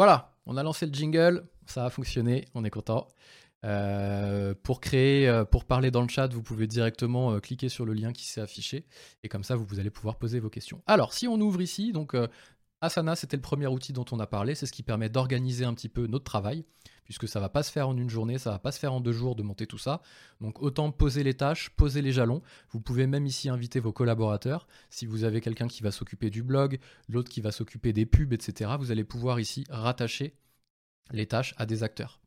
Voilà, on a lancé le jingle, ça a fonctionné, on est content. Euh, pour créer, euh, pour parler dans le chat, vous pouvez directement euh, cliquer sur le lien qui s'est affiché et comme ça vous, allez pouvoir poser vos questions. Alors, si on ouvre ici, donc Asana, c'était le premier outil dont on a parlé, c'est ce qui permet d'organiser un petit peu notre travail, puisque ça va pas se faire en une journée, ça va pas se faire en deux jours de monter tout ça. Donc autant poser les tâches, poser les jalons. Vous pouvez même ici inviter vos collaborateurs. Si vous avez quelqu'un qui va s'occuper du blog, l'autre qui va s'occuper des pubs, etc., vous allez pouvoir ici rattacher les tâches à des acteurs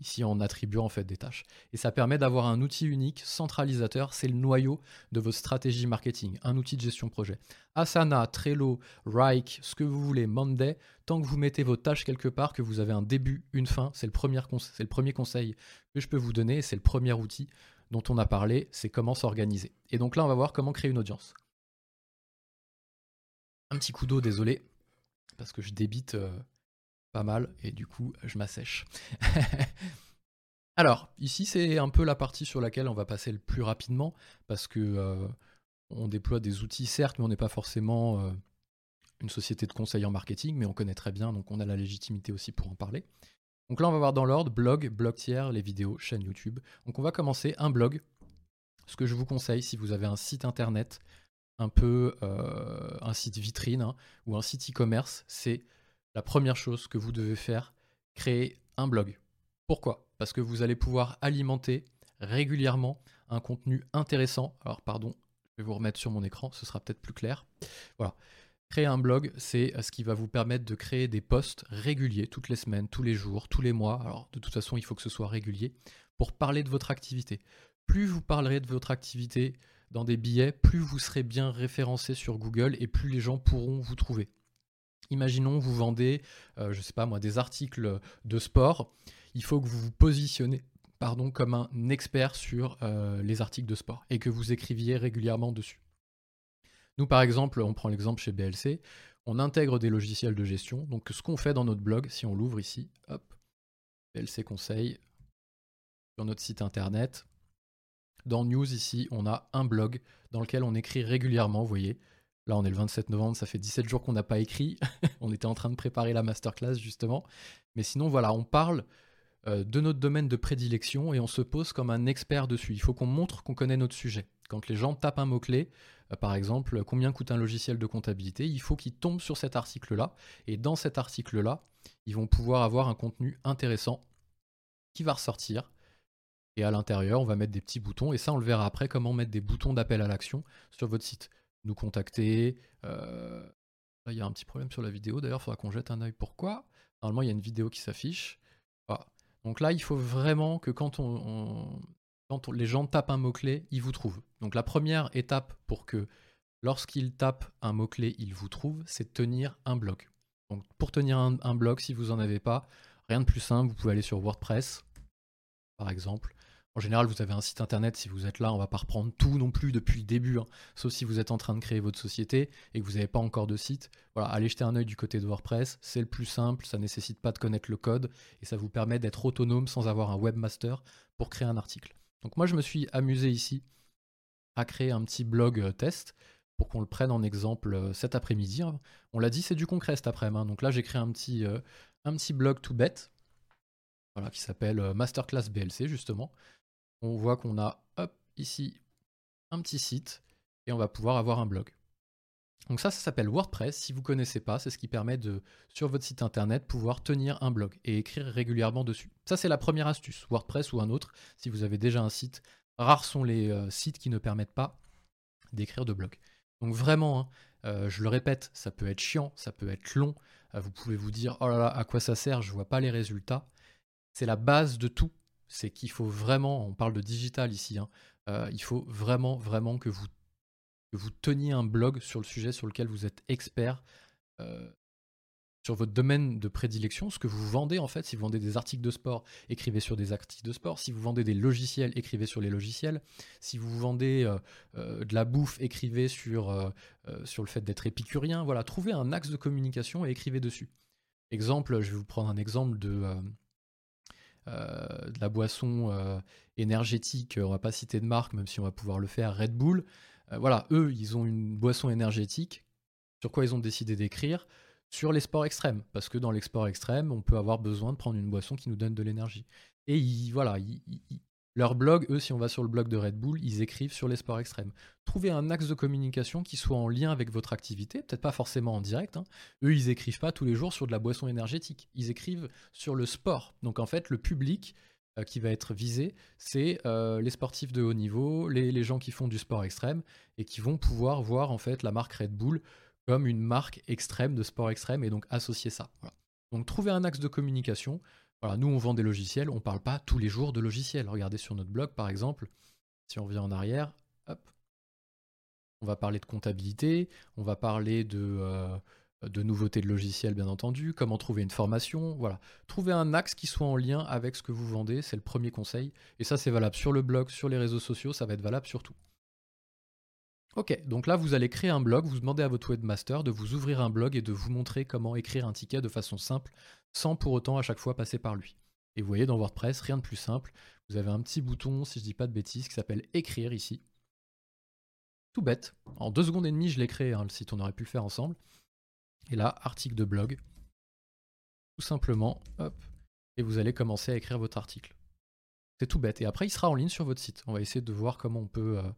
ici en attribuant en fait des tâches. Et ça permet d'avoir un outil unique, centralisateur, c'est le noyau de votre stratégie marketing, un outil de gestion projet. Asana, Trello, Rike, ce que vous voulez, Monday, tant que vous mettez vos tâches quelque part, que vous avez un début, une fin, c'est le, premier conseil que je peux vous donner, c'est le premier outil dont on a parlé, c'est comment s'organiser. Et donc là, on va voir comment créer une audience. Un petit coup d'eau, désolé, parce que je débite... Euh, mal et du coup je m'assèche. Alors, ici c'est un peu la partie sur laquelle on va passer le plus rapidement parce que euh, on déploie des outils certes, mais on n'est pas forcément euh, une société de conseil en marketing, mais on connaît très bien, donc on a la légitimité aussi pour en parler. Donc là on va voir dans l'ordre blog, blog tiers, les vidéos, chaîne YouTube. Donc on va commencer un blog. Ce que je vous conseille si vous avez un site internet, un peu euh, un site vitrine hein, ou un site e-commerce, c'est la première chose que vous devez faire, créer un blog. Pourquoi? Parce que vous allez pouvoir alimenter régulièrement un contenu intéressant. Alors pardon, je vais vous remettre sur mon écran, ce sera peut-être plus clair. Voilà. Créer un blog, c'est ce qui va vous permettre de créer des posts réguliers, toutes les semaines, tous les jours, tous les mois. Alors de toute façon, il faut que ce soit régulier pour parler de votre activité. Plus vous parlerez de votre activité dans des billets, plus vous serez bien référencé sur Google et plus les gens pourront vous trouver. Imaginons, vous vendez, euh, je sais pas moi, des articles de sport. Il faut que vous vous positionnez pardon, comme un expert sur euh, les articles de sport et que vous écriviez régulièrement dessus. Nous, par exemple, on prend l'exemple chez BLC, on intègre des logiciels de gestion. Donc, ce qu'on fait dans notre blog, si on l'ouvre ici, hop, BLC Conseil, sur notre site internet, dans News, ici, on a un blog dans lequel on écrit régulièrement, vous voyez, Là, on est le 27 novembre, ça fait 17 jours qu'on n'a pas écrit. on était en train de préparer la masterclass, justement. Mais sinon, voilà, on parle euh, de notre domaine de prédilection et on se pose comme un expert dessus. Il faut qu'on montre qu'on connaît notre sujet. Quand les gens tapent un mot-clé, euh, par exemple, combien coûte un logiciel de comptabilité, il faut qu'ils tombent sur cet article-là. Et dans cet article-là, ils vont pouvoir avoir un contenu intéressant qui va ressortir. Et à l'intérieur, on va mettre des petits boutons. Et ça, on le verra après, comment mettre des boutons d'appel à l'action sur votre site nous contacter. Euh, là, il y a un petit problème sur la vidéo, d'ailleurs, il faudra qu'on jette un œil. Pourquoi? Normalement, il y a une vidéo qui s'affiche. Donc là, il faut vraiment que quand, on, quand les gens tapent un mot-clé, ils vous trouvent. Donc la première étape pour que lorsqu'ils tapent un mot-clé, ils vous trouvent, c'est tenir un blog. Donc pour tenir un, un blog, si vous n'en avez pas, rien de plus simple, vous pouvez aller sur WordPress, par exemple. En général, vous avez un site internet, si vous êtes là, on va pas reprendre tout non plus depuis le début, hein. sauf si vous êtes en train de créer votre société et que vous n'avez pas encore de site. Voilà, allez jeter un œil du côté de WordPress, c'est le plus simple, ça nécessite pas de connaître le code et ça vous permet d'être autonome sans avoir un webmaster pour créer un article. Donc moi, je me suis amusé ici à créer un petit blog euh, test pour qu'on le prenne en exemple euh, cet après-midi. Hein. On l'a dit, c'est du concret cet après-midi. Hein. Donc là, j'ai créé un petit, euh, un petit blog tout bête voilà, qui s'appelle Masterclass BLC justement on voit qu'on a hop, ici un petit site et on va pouvoir avoir un blog. Donc ça, ça s'appelle WordPress. Si vous ne connaissez pas, c'est ce qui permet de, sur votre site internet, pouvoir tenir un blog et écrire régulièrement dessus. Ça, c'est la première astuce. WordPress ou un autre, si vous avez déjà un site. Rares sont les euh, sites qui ne permettent pas d'écrire de blog. Donc vraiment, hein, euh, je le répète, ça peut être chiant, ça peut être long. Euh, vous pouvez vous dire, oh là là, à quoi ça sert? Je ne vois pas les résultats. C'est la base de tout c'est qu'il faut vraiment, on parle de digital ici, hein, euh, il faut vraiment, vraiment que vous, vous teniez un blog sur le sujet sur lequel vous êtes expert, euh, sur votre domaine de prédilection, ce que vous vendez en fait. Si vous vendez des articles de sport, écrivez sur des articles de sport. Si vous vendez des logiciels, écrivez sur les logiciels. Si vous vendez euh, de la bouffe, écrivez sur, sur le fait d'être épicurien. Voilà, trouvez un axe de communication et écrivez dessus. Exemple, je vais vous prendre un exemple de de la boisson euh, énergétique, on va pas citer de marque, même si on va pouvoir le faire, Red Bull. Euh, voilà, eux, ils ont une boisson énergétique. Sur quoi ils ont décidé d'écrire? Sur les sports extrêmes, parce que dans les sports extrêmes, on peut avoir besoin de prendre une boisson qui nous donne de l'énergie. Et voilà, leur blog, eux, si on va sur le blog de Red Bull, ils écrivent sur les sports extrêmes. Trouvez un axe de communication qui soit en lien avec votre activité, peut-être pas forcément en direct. Hein. Eux, ils écrivent pas tous les jours sur de la boisson énergétique. Ils écrivent sur le sport. Donc en fait, le public euh, qui va être visé, c'est euh, les sportifs de haut niveau, les, gens qui font du sport extrême et qui vont pouvoir voir en fait la marque Red Bull comme une marque extrême de sport extrême et donc associer ça. Donc trouver un axe de communication. Voilà, nous on vend des logiciels, on ne parle pas tous les jours de logiciels. Regardez sur notre blog par exemple, si on revient en arrière, hop, on va parler de comptabilité, on va parler de, euh, nouveautés de logiciels bien entendu, comment trouver une formation, voilà. Trouver un axe qui soit en lien avec ce que vous vendez, c'est le premier conseil. Et ça c'est valable sur le blog, sur les réseaux sociaux, ça va être valable sur tout. Ok, donc là vous allez créer un blog, vous demandez à votre webmaster de vous ouvrir un blog et de vous montrer comment écrire un ticket de façon simple, sans pour autant à chaque fois passer par lui. Et vous voyez dans WordPress, rien de plus simple, vous avez un petit bouton, si je dis pas de bêtises, qui s'appelle écrire ici. Tout bête, en deux secondes et demie je l'ai créé, hein, le site, on aurait pu le faire ensemble. Et là, article de blog. Tout simplement, hop. Et vous allez commencer à écrire votre article. C'est tout bête. Et après, il sera en ligne sur votre site. On va essayer de voir comment on peut euh,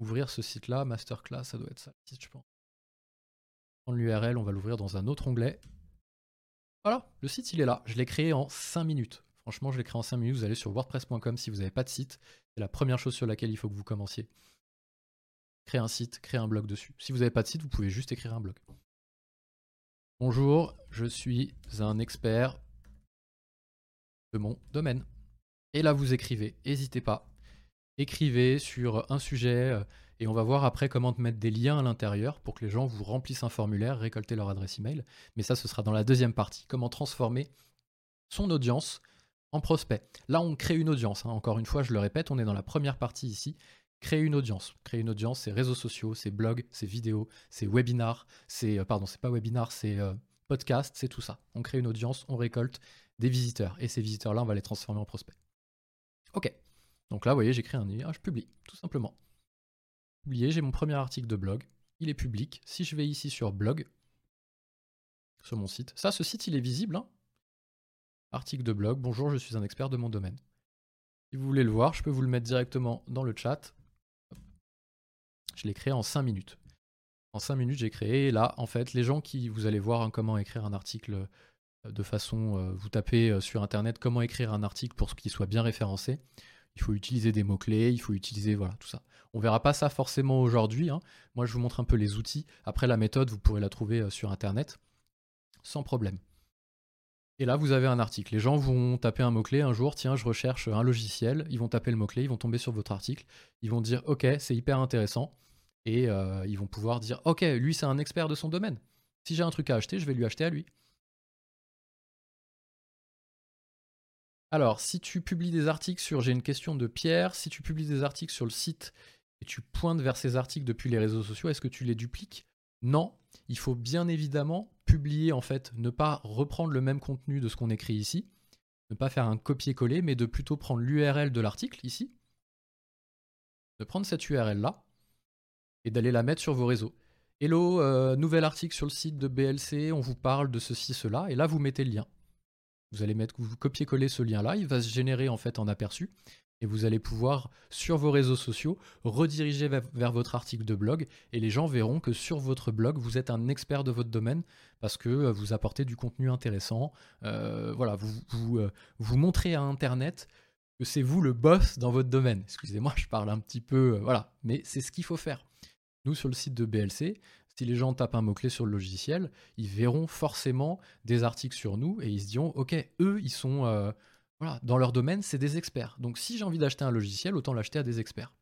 ouvrir ce site-là. Masterclass, ça doit être ça, je pense. Prendre l'URL, on va l'ouvrir dans un autre onglet. Voilà, le site, il est là. Je l'ai créé en 5 minutes. Franchement, je l'ai créé en 5 minutes. Vous allez sur wordpress.com si vous n'avez pas de site. C'est la première chose sur laquelle il faut que vous commenciez. Créer un site, créer un blog dessus. Si vous n'avez pas de site, vous pouvez juste écrire un blog. Bonjour, je suis un expert de mon domaine. Et là, vous écrivez, n'hésitez pas. Écrivez sur un sujet euh, et on va voir après comment mettre des liens à l'intérieur pour que les gens vous remplissent un formulaire, récolter leur adresse email. Mais ça, ce sera dans la deuxième partie. Comment transformer son audience en prospect. Là, on crée une audience. Hein. Encore une fois, je le répète, on est dans la première partie ici créer une audience. Créer une audience, c'est réseaux sociaux, c'est blogs, c'est vidéos, c'est webinars, c'est euh, pardon, c'est pas webinar, c'est euh, podcast, c'est tout ça. On crée une audience, on récolte des visiteurs et ces visiteurs-là, on va les transformer en prospects. Ok. Donc là, vous voyez, j'écris un ah, je publie, tout simplement. Publier, j'ai mon premier article de blog, il est public. Si je vais ici sur blog, sur mon site, ça, ce site, il est visible. Hein. article de blog, bonjour, je suis un expert de mon domaine. Si vous voulez le voir, je peux vous le mettre directement dans le chat. Je l'ai créé en 5 minutes. En 5 minutes, j'ai créé. là, en fait, les gens qui, vous allez voir hein, comment écrire un article euh, de façon, euh, vous tapez euh, sur Internet comment écrire un article pour qu'il soit bien référencé. Il faut utiliser des mots-clés, il faut utiliser, voilà, tout ça. On verra pas ça forcément aujourd'hui. Hein. Moi, je vous montre un peu les outils. Après, la méthode, vous pourrez la trouver sur Internet sans problème. Et là, vous avez un article. Les gens vont taper un mot-clé un jour, tiens, je recherche un logiciel. Ils vont taper le mot-clé, ils vont tomber sur votre article. Ils vont dire, OK, c'est hyper intéressant. Et euh, ils vont pouvoir dire, OK, lui, c'est un expert de son domaine. Si j'ai un truc à acheter, je vais lui acheter à lui. Alors, si tu publies des articles sur, j'ai une question de Pierre, si tu publies des articles sur le site et tu pointes vers ces articles depuis les réseaux sociaux, est-ce que tu les dupliques? Non, il faut bien évidemment publier en fait, ne pas reprendre le même contenu de ce qu'on écrit ici, ne pas faire un copier-coller, mais de plutôt prendre l'URL de l'article ici, de prendre cette URL là et d'aller la mettre sur vos réseaux. Hello, euh, nouvel article sur le site de BLC, on vous parle de ceci, cela, et là vous mettez le lien. Vous allez mettre, vous copier-coller ce lien là, il va se générer en fait en aperçu, et vous allez pouvoir, sur vos réseaux sociaux, rediriger vers, votre article de blog et les gens verront que sur votre blog, vous êtes un expert de votre domaine parce que euh, vous apportez du contenu intéressant. Euh, voilà, vous, vous, euh, vous, montrez à Internet que c'est vous le boss dans votre domaine. Excusez-moi, je parle un petit peu, voilà, mais c'est ce qu'il faut faire. Nous, sur le site de BLC, si les gens tapent un mot-clé sur le logiciel, ils verront forcément des articles sur nous et ils se diront, ok, eux, ils sont voilà, dans leur domaine, c'est des experts. Donc si j'ai envie d'acheter un logiciel, autant l'acheter à des experts.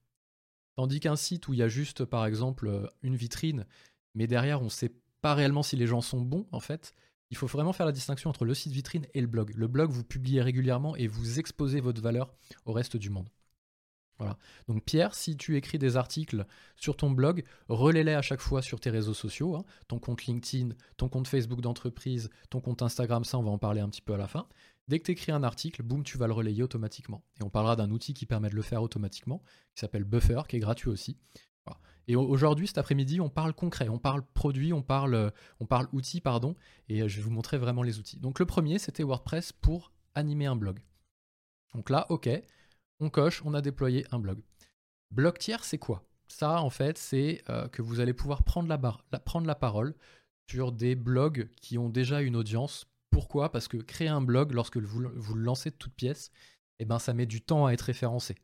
Tandis qu'un site où il y a juste, par exemple, euh, une vitrine, mais derrière, on ne sait pas réellement si les gens sont bons, en fait, il faut vraiment faire la distinction entre le site vitrine et le blog. Le blog, vous publiez régulièrement et vous exposez votre valeur au reste du monde. Donc Pierre, si tu écris des articles sur ton blog, relais-les à chaque fois sur tes réseaux sociaux, hein. ton compte LinkedIn, ton compte Facebook d'entreprise, ton compte Instagram, ça on va en parler un petit peu à la fin. Dès que tu écris un article, boum, tu vas le relayer automatiquement. Et on parlera d'un outil qui permet de le faire automatiquement, qui s'appelle Buffer, qui est gratuit aussi. Et aujourd'hui, cet après-midi, on parle concret, on parle produit, on parle, on parle outils, pardon, et je vais vous montrer vraiment les outils. Donc le premier, c'était WordPress pour animer un blog. Donc là, ok, on coche, on a déployé un blog. Blog tiers, c'est quoi? Ça, en fait, c'est euh, que vous allez pouvoir prendre la, parole sur des blogs qui ont déjà une audience. Pourquoi? Parce que créer un blog, lorsque vous, vous le lancez de toute pièce, eh ben, ça met du temps à être référencé.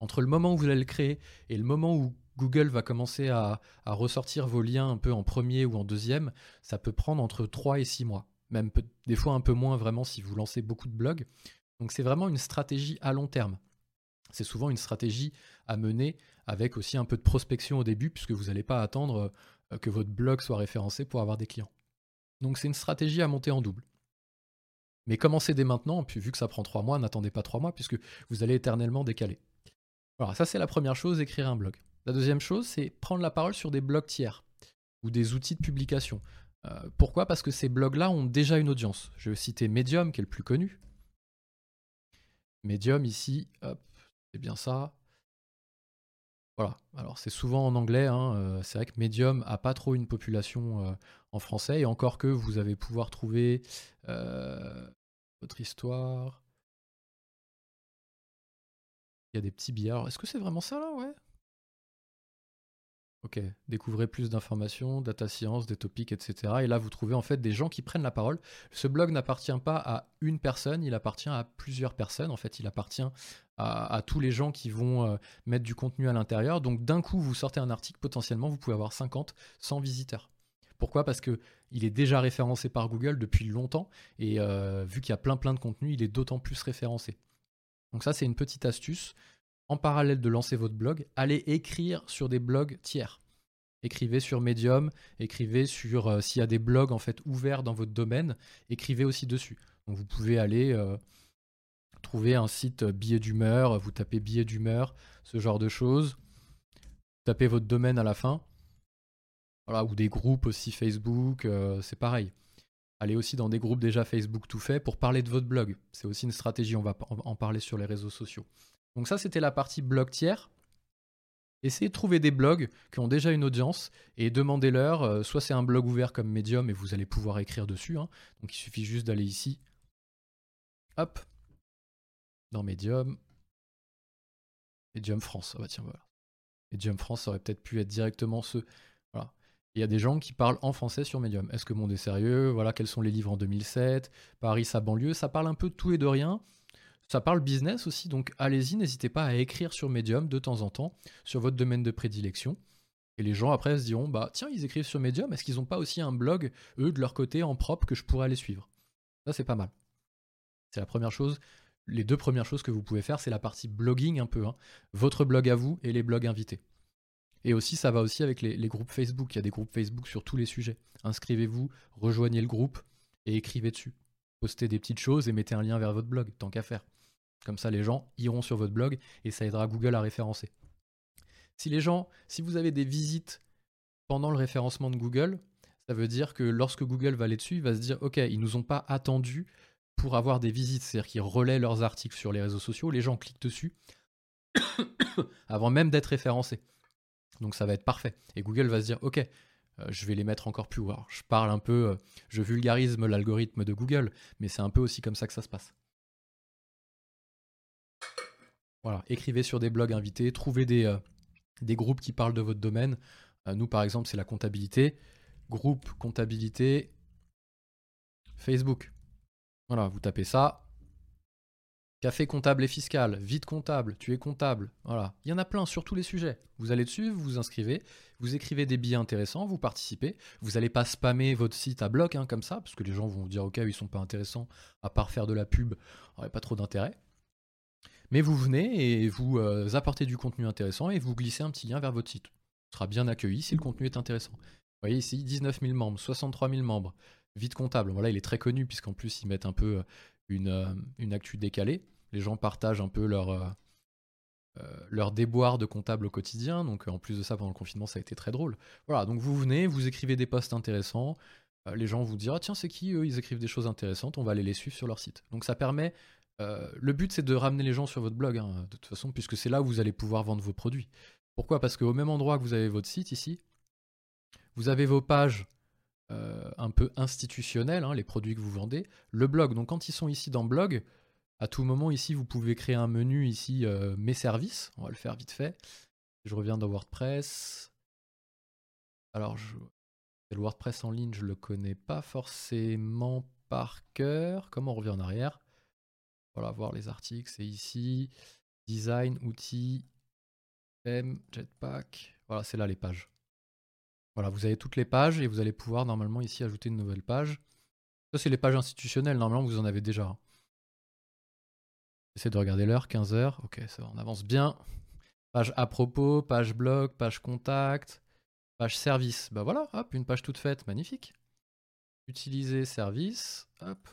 Entre le moment où vous allez le créer et le moment où Google va commencer à, ressortir vos liens un peu en premier ou en deuxième, ça peut prendre entre 3 et 6 mois. Même des fois un peu moins vraiment si vous lancez beaucoup de blogs. Donc c'est vraiment une stratégie à long terme. C'est souvent une stratégie à mener avec aussi un peu de prospection au début, puisque vous n'allez pas attendre euh, que votre blog soit référencé pour avoir des clients. Donc c'est une stratégie à monter en double. Mais commencez dès maintenant, puis vu que ça prend trois mois, n'attendez pas trois mois, puisque vous allez éternellement décaler. Voilà, ça c'est la première chose, écrire un blog. La deuxième chose, c'est prendre la parole sur des blogs tiers ou des outils de publication. Euh, pourquoi? Parce que ces blogs-là ont déjà une audience. Je vais citer Medium, qui est le plus connu. Medium ici, hop, c'est bien ça. Voilà, alors c'est souvent en anglais, hein, euh, c'est vrai que Medium a pas trop une population euh, en français, et encore que vous allez pouvoir trouver votre histoire. Il y a des petits billets. Est-ce que c'est vraiment ça là? Ouais. Ok, découvrez plus d'informations, data science, des topics, etc. Et là, vous trouvez en fait des gens qui prennent la parole. Ce blog n'appartient pas à une personne, il appartient à plusieurs personnes. En fait, il appartient à, tous les gens qui vont euh, mettre du contenu à l'intérieur. Donc, d'un coup, vous sortez un article, potentiellement, vous pouvez avoir 50, 100 visiteurs. Pourquoi? Parce que il est déjà référencé par Google depuis longtemps et euh, vu qu'il y a plein plein de contenu, il est d'autant plus référencé. Donc ça, c'est une petite astuce en parallèle de lancer votre blog, allez écrire sur des blogs tiers. Écrivez sur Medium, écrivez sur euh, s'il y a des blogs en fait ouverts dans votre domaine, écrivez aussi dessus. Donc vous pouvez aller euh, trouver un site euh, billet d'humeur, vous tapez billet d'humeur, ce genre de choses. Tapez votre domaine à la fin. Voilà, ou des groupes aussi Facebook, c'est pareil. Allez aussi dans des groupes déjà Facebook tout fait pour parler de votre blog. C'est aussi une stratégie, on va en parler sur les réseaux sociaux. Donc ça, c'était la partie blog tiers. Essayez de trouver des blogs qui ont déjà une audience et demandez-leur, euh, soit c'est un blog ouvert comme Medium et vous allez pouvoir écrire dessus, hein. donc il suffit juste d'aller ici, hop, dans Medium, Medium France, ah bah tiens voilà, Medium France ça aurait peut-être pu être directement ce, voilà. Il y a des gens qui parlent en français sur Medium. Est-ce que monde est sérieux? Voilà, quels sont les livres en 2007 Paris, sa banlieue. Ça parle un peu de tout et de rien. Ça parle business aussi, donc allez-y, n'hésitez pas à écrire sur Medium de temps en temps, sur votre domaine de prédilection. Et les gens après se diront, bah tiens, ils écrivent sur Medium, est-ce qu'ils n'ont pas aussi un blog, eux, de leur côté, en propre, que je pourrais aller suivre? Ça, c'est pas mal. C'est la première chose. Les deux premières choses que vous pouvez faire, c'est la partie blogging un peu. Hein. Votre blog à vous et les blogs invités. Et aussi, ça va aussi avec les, les, groupes Facebook. Il y a des groupes Facebook sur tous les sujets. Inscrivez-vous, rejoignez le groupe et écrivez dessus. Postez des petites choses et mettez un lien vers votre blog, tant qu'à faire. Comme ça, les gens iront sur votre blog et ça aidera Google à référencer. Si les gens, si vous avez des visites pendant le référencement de Google, ça veut dire que lorsque Google va aller dessus, il va se dire OK, ils nous ont pas attendu pour avoir des visites, c'est-à-dire qu'ils relaient leurs articles sur les réseaux sociaux, les gens cliquent dessus avant même d'être référencés. Donc ça va être parfait. Et Google va se dire OK, euh, je vais les mettre encore plus haut. je parle un peu, euh, je vulgarisme l'algorithme de Google, mais c'est un peu aussi comme ça que ça se passe. Voilà, écrivez sur des blogs invités, trouvez des, euh, groupes qui parlent de votre domaine. Euh, nous, par exemple, c'est la comptabilité. Groupe comptabilité Facebook. Voilà, vous tapez ça. Café comptable et fiscal, vide comptable, tu es comptable. Voilà, il y en a plein sur tous les sujets. Vous allez dessus, vous vous inscrivez, vous écrivez des billets intéressants, vous participez. Vous n'allez pas spammer votre site à bloc hein, comme ça, parce que les gens vont vous dire ok, ils sont pas intéressants, à part faire de la pub, pas trop d'intérêt. Mais vous venez et vous euh, apportez du contenu intéressant et vous glissez un petit lien vers votre site. Ce sera bien accueilli si le contenu est intéressant. Vous voyez ici, 19 000 membres, 63 000 membres. Vite comptable, voilà, il est très connu puisqu'en plus ils mettent un peu euh, une, euh, une actu décalée. Les gens partagent un peu leur, leur déboire de comptable au quotidien. Donc en plus de ça, pendant le confinement, ça a été très drôle. Voilà, donc vous venez, vous écrivez des posts intéressants. les gens vous diront, ah, tiens, c'est qui eux? Ils écrivent des choses intéressantes, on va aller les suivre sur leur site. Donc ça permet euh, le but, c'est de ramener les gens sur votre blog, hein, de toute façon, puisque c'est là où vous allez pouvoir vendre vos produits. Pourquoi? Parce qu'au même endroit que vous avez votre site ici, vous avez vos pages euh, un peu institutionnelles, hein, les produits que vous vendez, le blog. Donc quand ils sont ici dans blog, à tout moment ici, vous pouvez créer un menu ici, euh, mes services. On va le faire vite fait. Je reviens dans WordPress. Alors, le WordPress en ligne, je le connais pas forcément par cœur. Comment on revient en arrière? Voilà, voir les articles, c'est ici. Design, outils, thème, jetpack. Voilà, c'est là les pages. Voilà, vous avez toutes les pages et vous allez pouvoir normalement ici ajouter une nouvelle page. Ça, c'est les pages institutionnelles. Normalement, vous en avez déjà. J'essaie de regarder l'heure, 15h. Ok, ça va, on avance bien. Page à propos, page blog, page contact, page service. Bah voilà, hop, une page toute faite, magnifique. Utiliser service, hop.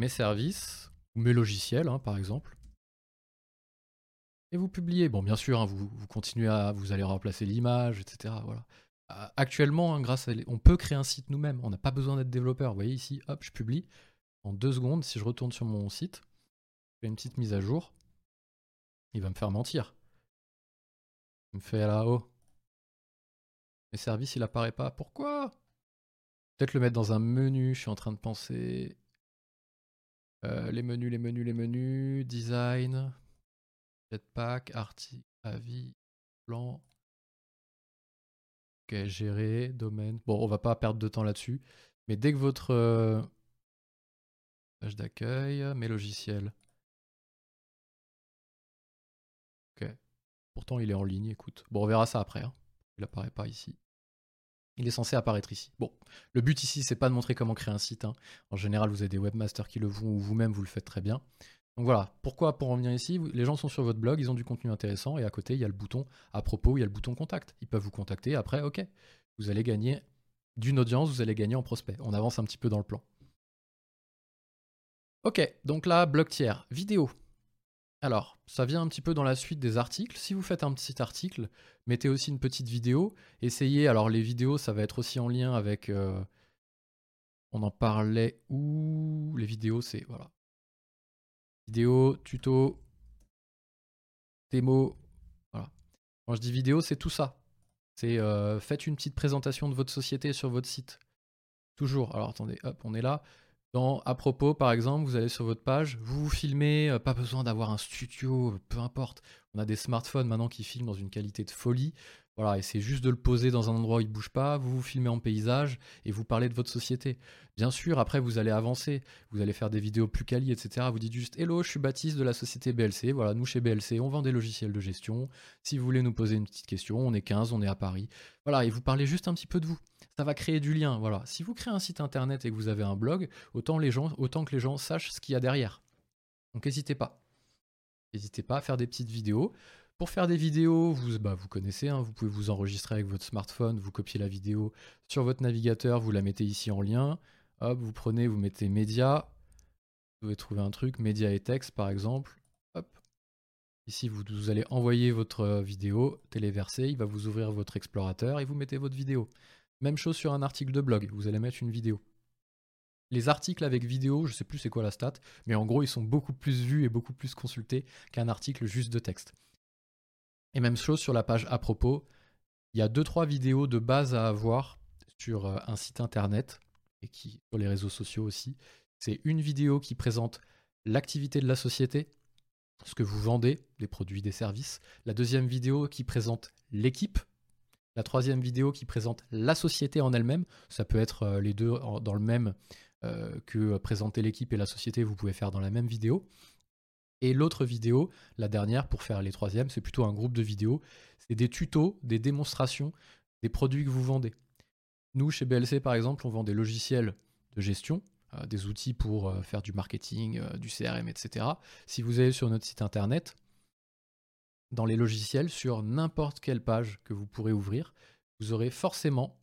Mes services, mes logiciels, hein, par exemple et vous publiez. Bon, bien sûr, hein, vous, continuez à, vous allez remplacer l'image, etc. Voilà. Actuellement, hein, grâce à, on peut créer un site nous-mêmes. On n'a pas besoin d'être développeur. Vous voyez ici, hop, je publie en deux secondes. Si je retourne sur mon site, je fais une petite mise à jour. Il va me faire mentir. Il me fait là-haut. Mes services, il apparaît pas. Pourquoi? Peut-être le mettre dans un menu. Je suis en train de penser. Euh, les menus, les menus, les menus. Design. Jetpack, article, avis, plan. Ok, gérer, domaine. Bon, on va pas perdre de temps là-dessus. Mais dès que votre euh, page d'accueil, mes logiciels. Ok. Pourtant, il est en ligne, écoute. Bon, on verra ça après. Hein. Il apparaît pas ici. Il est censé apparaître ici. Bon, le but ici, c'est pas de montrer comment créer un site. Hein. En général, vous avez des webmasters qui le font ou vous-même, vous le faites très bien. Donc voilà, pourquoi pour en venir ici Les gens sont sur votre blog, ils ont du contenu intéressant et à côté il y a le bouton à propos, il y a le bouton contact. Ils peuvent vous contacter après, ok, vous allez gagner d'une audience, vous allez gagner en prospect. On avance un petit peu dans le plan. Ok, donc là, blog tiers, vidéo. Alors, ça vient un petit peu dans la suite des articles. Si vous faites un petit article, mettez aussi une petite vidéo. Essayez, alors les vidéos, ça va être aussi en lien avec... Euh, on en parlait où? Les vidéos, c'est... Voilà, Vidéo, tuto, démo. Voilà. Quand je dis vidéo, c'est tout ça. C'est euh, faites une petite présentation de votre société sur votre site. Toujours. Alors attendez, hop, on est là. Dans à propos, par exemple, vous allez sur votre page, vous filmez, euh, pas besoin d'avoir un studio, peu importe. On a des smartphones maintenant qui filment dans une qualité de folie. Voilà, et c'est juste de le poser dans un endroit où il ne bouge pas, vous vous filmez en paysage et vous parlez de votre société. Bien sûr, après vous allez avancer, vous allez faire des vidéos plus quali, etc. Vous dites juste Hello, je suis Baptiste de la société BLC. Voilà, nous chez BLC, on vend des logiciels de gestion. Si vous voulez nous poser une petite question, on est 15, on est à Paris. Voilà, et vous parlez juste un petit peu de vous. Ça va créer du lien. Voilà. Si vous créez un site internet et que vous avez un blog, autant, les gens, autant que les gens sachent ce qu'il y a derrière. Donc n'hésitez pas. N'hésitez pas à faire des petites vidéos. Pour faire des vidéos, vous, bah, vous connaissez, hein, vous pouvez vous enregistrer avec votre smartphone, vous copiez la vidéo sur votre navigateur, vous la mettez ici en lien. Hop, vous prenez, vous mettez média. Vous pouvez trouver un truc, média et texte par exemple. Hop. Ici, vous, vous allez envoyer votre euh, vidéo téléversée, il va vous ouvrir votre explorateur et vous mettez votre vidéo. Même chose sur un article de blog, vous allez mettre une vidéo. Les articles avec vidéo, je sais plus c'est quoi la stat, mais en gros, ils sont beaucoup plus vus et beaucoup plus consultés qu'un article juste de texte. Et même chose sur la page à propos. Il y a 2-3 vidéos de base à avoir sur euh, un site internet et qui sur les réseaux sociaux aussi. C'est une vidéo qui présente l'activité de la société, ce que vous vendez, des produits, des services. La deuxième vidéo qui présente l'équipe. La troisième vidéo qui présente la société en elle-même. Ça peut être euh, les deux dans le même euh, que présenter l'équipe et la société, vous pouvez faire dans la même vidéo. Et l'autre vidéo, la dernière pour faire les troisièmes, c'est plutôt un groupe de vidéos. C'est des tutos, des démonstrations des produits que vous vendez. Nous, chez BLC, par exemple, on vend des logiciels de gestion, euh, des outils pour euh, faire du marketing, euh, du CRM, etc. Si vous allez sur notre site internet, dans les logiciels, sur n'importe quelle page que vous pourrez ouvrir, vous aurez forcément.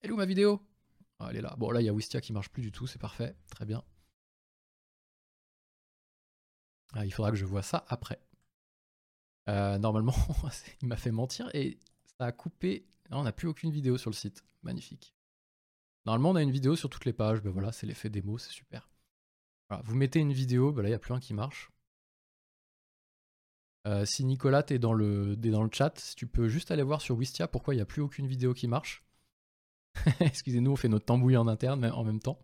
Elle est où ma vidéo ah, Elle est là. Bon, là, il y a Wistia qui marche plus du tout, c'est parfait. Très bien. Ah, il faudra que je vois ça après. Euh, normalement, il m'a fait mentir et ça a coupé. on n'a plus aucune vidéo sur le site. Magnifique. Normalement, on a une vidéo sur toutes les pages. Ben voilà, c'est l'effet démo, c'est super. vous mettez une vidéo, ben là, il n'y a plus un qui marche. Euh, si Nicolas, t'es dans dans le chat, si tu peux juste aller voir sur Wistia pourquoi il n'y a plus aucune vidéo qui marche. Excusez-nous, on fait notre tambouille en interne en même temps.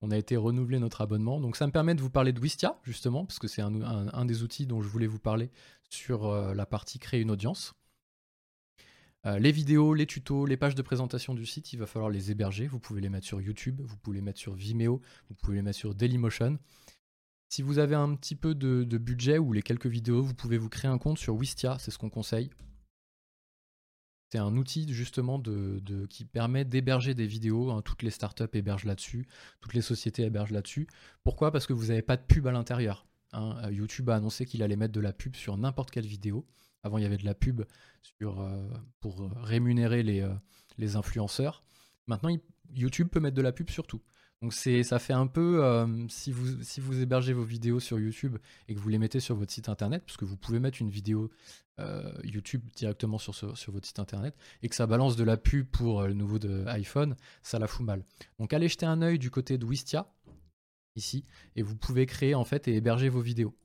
On a été renouvelé notre abonnement. Donc ça me permet de vous parler de Wistia, justement, parce que c'est un, des outils dont je voulais vous parler sur euh, la partie créer une audience. Euh, les vidéos, les tutos, les pages de présentation du site, il va falloir les héberger. Vous pouvez les mettre sur YouTube, vous pouvez les mettre sur Vimeo, vous pouvez les mettre sur Dailymotion. Si vous avez un petit peu de, budget ou les quelques vidéos, vous pouvez vous créer un compte sur Wistia, c'est ce qu'on conseille. C'est un outil justement qui permet d'héberger des vidéos. Hein. Toutes les startups hébergent là-dessus, toutes les sociétés hébergent là-dessus. Pourquoi? Parce que vous n'avez pas de pub à l'intérieur. Hein. Euh, YouTube a annoncé qu'il allait mettre de la pub sur n'importe quelle vidéo. Avant, il y avait de la pub euh, pour rémunérer les, euh, les influenceurs. Maintenant, YouTube peut mettre de la pub sur tout. Donc c'est, ça fait un peu, euh, si, vous, si vous hébergez vos vidéos sur YouTube et que vous les mettez sur votre site internet, parce que vous pouvez mettre une vidéo euh, YouTube directement sur, votre site internet, et que ça balance de la pub pour euh, le nouveau de iPhone, ça la fout mal. Donc allez jeter un œil du côté de Wistia, ici, et vous pouvez créer en fait et héberger vos vidéos.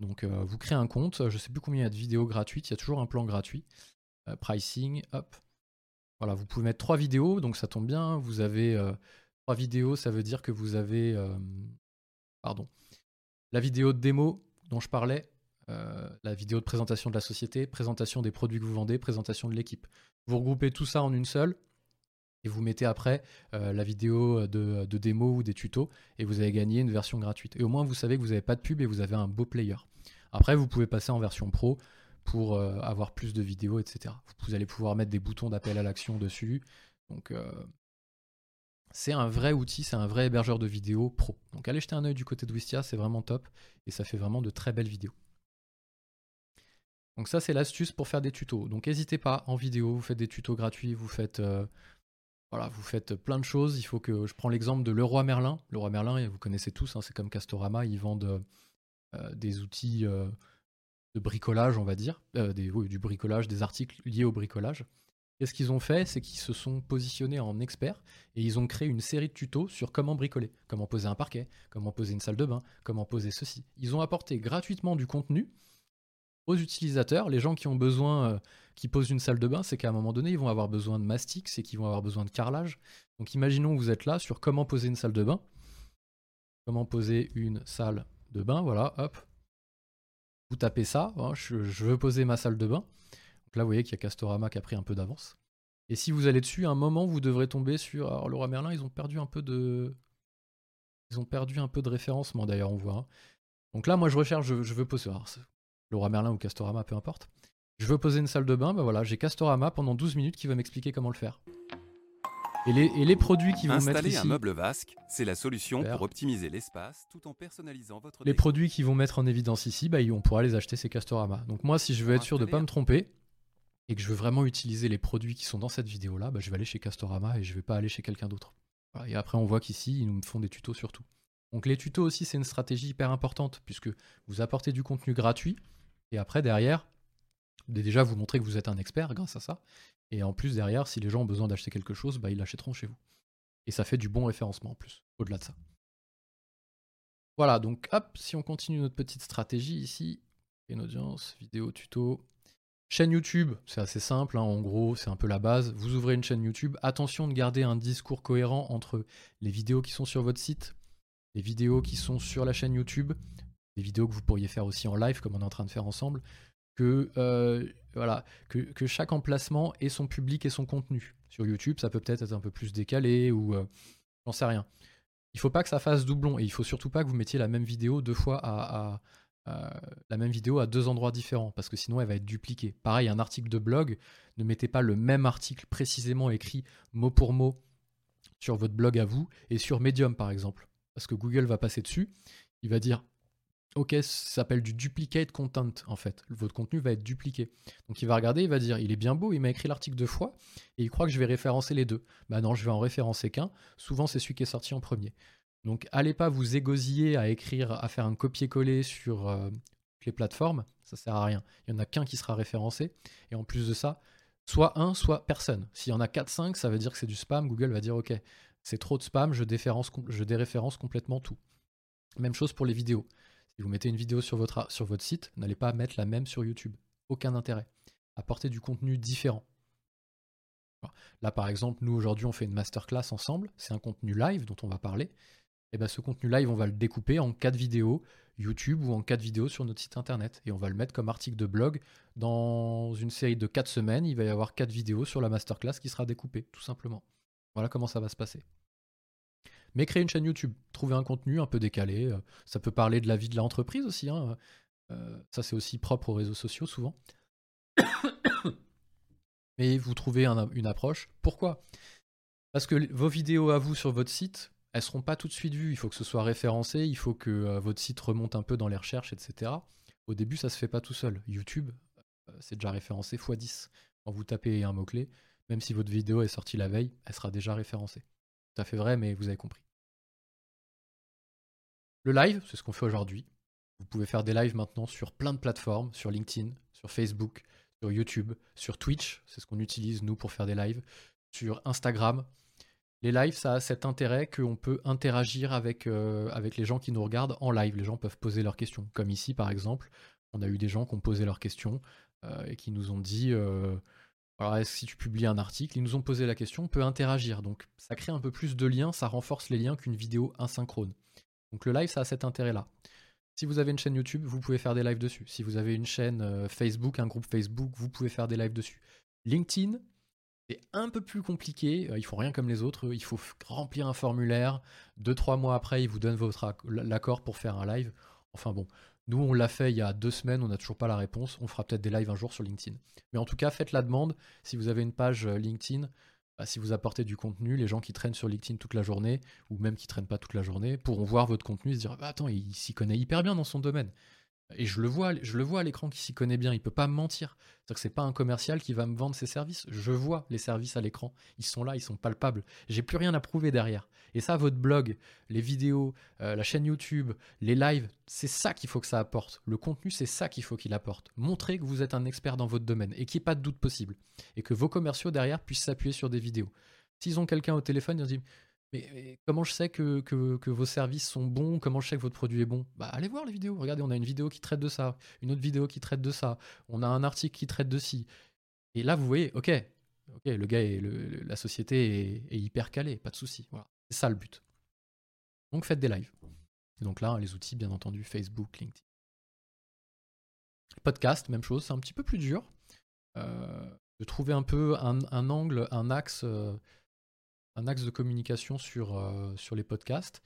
Donc vous créez un compte, je ne sais plus combien il y a de vidéos gratuites, il y a toujours un plan gratuit. pricing, hop, voilà, vous pouvez mettre trois vidéos, donc ça tombe bien. Vous avez euh, trois vidéos, ça veut dire que vous avez, euh, pardon, la vidéo de démo dont je parlais, euh, la vidéo de présentation de la société, présentation des produits que vous vendez, présentation de l'équipe. Vous regroupez tout ça en une seule et vous mettez après la vidéo de, de, démo ou des tutos et vous avez gagné une version gratuite. Et au moins vous savez que vous n'avez pas de pub et vous avez un beau player. Après vous pouvez passer en version pro pour euh, avoir plus de vidéos, etc. Vous allez pouvoir mettre des boutons d'appel à l'action dessus. Donc euh, c'est un vrai outil, c'est un vrai hébergeur de vidéos pro. Donc allez jeter un œil du côté de Wistia, c'est vraiment top et ça fait vraiment de très belles vidéos. Donc ça c'est l'astuce pour faire des tutos. Donc n'hésitez pas en vidéo, vous faites des tutos gratuits, vous faites euh, voilà, vous faites plein de choses. Il faut que je prends l'exemple de Leroy Merlin. Leroy Merlin, vous connaissez tous, hein, c'est comme Castorama, ils vendent des outils de bricolage, on va dire, euh, du bricolage, des articles liés au bricolage. Et ce qu'ils ont fait, c'est qu'ils se sont positionnés en experts et ils ont créé une série de tutos sur comment bricoler, comment poser un parquet, comment poser une salle de bain, comment poser ceci. Ils ont apporté gratuitement du contenu aux utilisateurs, les gens qui ont besoin, euh, qui posent une salle de bain, c'est qu'à un moment donné, ils vont avoir besoin de mastic, c'est qu'ils vont avoir besoin de carrelage. Donc imaginons que vous êtes là sur comment poser une salle de bain. Comment poser une salle de bain, voilà, hop, vous tapez ça, hein, je, veux poser ma salle de bain. Donc là, vous voyez qu'il y a Castorama qui a pris un peu d'avance. Et si vous allez dessus, à un moment, vous devrez tomber sur. Alors, Laura Merlin, ils ont perdu un peu de. Ils ont perdu un peu de référencement, d'ailleurs, on voit. Hein. Donc là, moi, je recherche, je, veux poser. Alors, Laura Merlin ou Castorama, peu importe. Je veux poser une salle de bain, bah voilà, j'ai Castorama pendant 12 minutes qui va m'expliquer comment le faire. Et les, produits qui vont mettre ici... un meuble vasque, c'est la solution pour optimiser l'espace tout en personnalisant votre Les produits qui vont mettre en évidence ici, bah, on pourra les acheter, c'est Castorama. Donc moi, si je veux être sûr de ne pas me tromper, et que je veux vraiment utiliser les produits qui sont dans cette vidéo-là, bah, je vais aller chez Castorama et je ne vais pas aller chez quelqu'un d'autre. Et après, on voit qu'ici, ils nous font des tutos sur tout. Donc les tutos aussi, c'est une stratégie hyper importante, puisque vous apportez du contenu gratuit, et après, derrière, déjà vous montrez que vous êtes un expert grâce à ça. Et en plus, derrière, si les gens ont besoin d'acheter quelque chose, bah, ils l'achèteront chez vous. Et ça fait du bon référencement en plus, au-delà de ça. Voilà, donc hop, si on continue notre petite stratégie ici, une audience, vidéo, tuto. Chaîne YouTube, c'est assez simple, hein, en gros, c'est un peu la base. Vous ouvrez une chaîne YouTube. Attention de garder un discours cohérent entre les vidéos qui sont sur votre site, les vidéos qui sont sur la chaîne YouTube, les vidéos que vous pourriez faire aussi en live, comme on est en train de faire ensemble que, euh, voilà, que, chaque emplacement ait son public et son contenu. Sur YouTube, ça peut peut-être être un peu plus décalé ou euh, j'en sais rien. Il faut pas que ça fasse doublon et il faut surtout pas que vous mettiez la même vidéo deux fois à, la même vidéo à deux endroits différents parce que sinon elle va être dupliquée. Pareil, un article de blog, ne mettez pas le même article précisément écrit mot pour mot sur votre blog à vous et sur Medium par exemple parce que Google va passer dessus, il va dire Ok, ça s'appelle du duplicate content en fait. Votre contenu va être dupliqué. Donc il va regarder, il va dire il est bien beau, il m'a écrit l'article deux fois et il croit que je vais référencer les deux. Bah non, je vais en référencer qu'un. Souvent c'est celui qui est sorti en premier. Donc allez pas vous égosiller à écrire, à faire un copier-coller sur euh, les plateformes, ça sert à rien. Il y en a qu'un qui sera référencé et en plus de ça, soit un, soit personne. S'il y en a 4-5, ça veut dire que c'est du spam. Google va dire ok, c'est trop de spam, je, je déréférence complètement tout. Même chose pour les vidéos. Si vous mettez une vidéo sur votre, site, n'allez pas mettre la même sur YouTube. Aucun intérêt. Apportez du contenu différent. Là, par exemple, nous aujourd'hui, on fait une masterclass ensemble. C'est un contenu live dont on va parler. Et eh bien, ce contenu live, on va le découper en quatre vidéos YouTube ou en quatre vidéos sur notre site internet. Et on va le mettre comme article de blog. Dans une série de quatre semaines, il va y avoir quatre vidéos sur la masterclass qui sera découpée, tout simplement. Voilà comment ça va se passer. Mais créer une chaîne YouTube, trouver un contenu un peu décalé, euh, ça peut parler de la vie de l'entreprise aussi. Hein. Euh, ça, c'est aussi propre aux réseaux sociaux souvent. Mais vous trouvez une approche. Pourquoi? Parce que vos vidéos à vous sur votre site, elles seront pas tout de suite vues. Il faut que ce soit référencé, il faut que euh, votre site remonte un peu dans les recherches, etc. Au début, ça se fait pas tout seul. YouTube, c'est déjà référencé x10. Quand vous tapez un mot-clé, même si votre vidéo est sortie la veille, elle sera déjà référencée. Fait vrai, mais vous avez compris. Le live, c'est ce qu'on fait aujourd'hui. Vous pouvez faire des lives maintenant sur plein de plateformes, sur LinkedIn, sur Facebook, sur YouTube, sur Twitch, c'est ce qu'on utilise nous pour faire des lives, sur Instagram. Les lives, ça a cet intérêt qu'on peut interagir avec, euh, avec les gens qui nous regardent en live. Les gens peuvent poser leurs questions. Comme ici, par exemple, on a eu des gens qui ont posé leurs questions euh, et qui nous ont dit alors, si tu publies un article, ils nous ont posé la question, on peut interagir. Donc, ça crée un peu plus de liens, ça renforce les liens qu'une vidéo asynchrone. Donc, le live, ça a cet intérêt-là. Si vous avez une chaîne YouTube, vous pouvez faire des lives dessus. Si vous avez une chaîne euh, Facebook, un groupe Facebook, vous pouvez faire des lives dessus. LinkedIn, c'est un peu plus compliqué. Euh, il faut rien comme les autres. Il faut remplir un formulaire. Deux, trois mois après, ils vous donnent votre l'accord pour faire un live. Enfin bon, nous, on l'a fait il y a deux semaines, on n'a toujours pas la réponse. On fera peut-être des lives un jour sur LinkedIn. Mais en tout cas, faites la demande. Si vous avez une page euh, LinkedIn, bah, si vous apportez du contenu, les gens qui traînent sur LinkedIn toute la journée, ou même qui traînent pas toute la journée, pourront voir votre contenu et se dire bah, Attends, il s'y connaît hyper bien dans son domaine. Et je le vois, je le vois à l'écran qui s'y connaît bien, il peut pas me mentir. C'est-à-dire que c'est pas un commercial qui va me vendre ses services. Je vois les services à l'écran, ils sont là, ils sont palpables. J'ai plus rien à prouver derrière. Et ça, votre blog, les vidéos, euh, la chaîne YouTube, les lives, c'est ça qu'il faut que ça apporte. Le contenu, c'est ça qu'il faut qu'il apporte. Montrez que vous êtes un expert dans votre domaine et qu'il n'y ait pas de doute possible. Et que vos commerciaux derrière puissent s'appuyer sur des vidéos. S'ils ont quelqu'un au téléphone, ils se disent mais, comment je sais que, que, vos services sont bons? Comment je sais que votre produit est bon? Bah allez voir les vidéos. Regardez, on a une vidéo qui traite de ça, une autre vidéo qui traite de ça, on a un article qui traite de ci. Et là, vous voyez, ok, ok, le gars et la société est, hyper calée, pas de souci. Voilà, c'est ça le but. Donc faites des lives. Et donc là, les outils, bien entendu, Facebook, LinkedIn. Podcast, même chose, c'est un petit peu plus dur euh, de trouver un peu un, angle, un axe. Euh, un axe de communication sur, euh, sur les podcasts.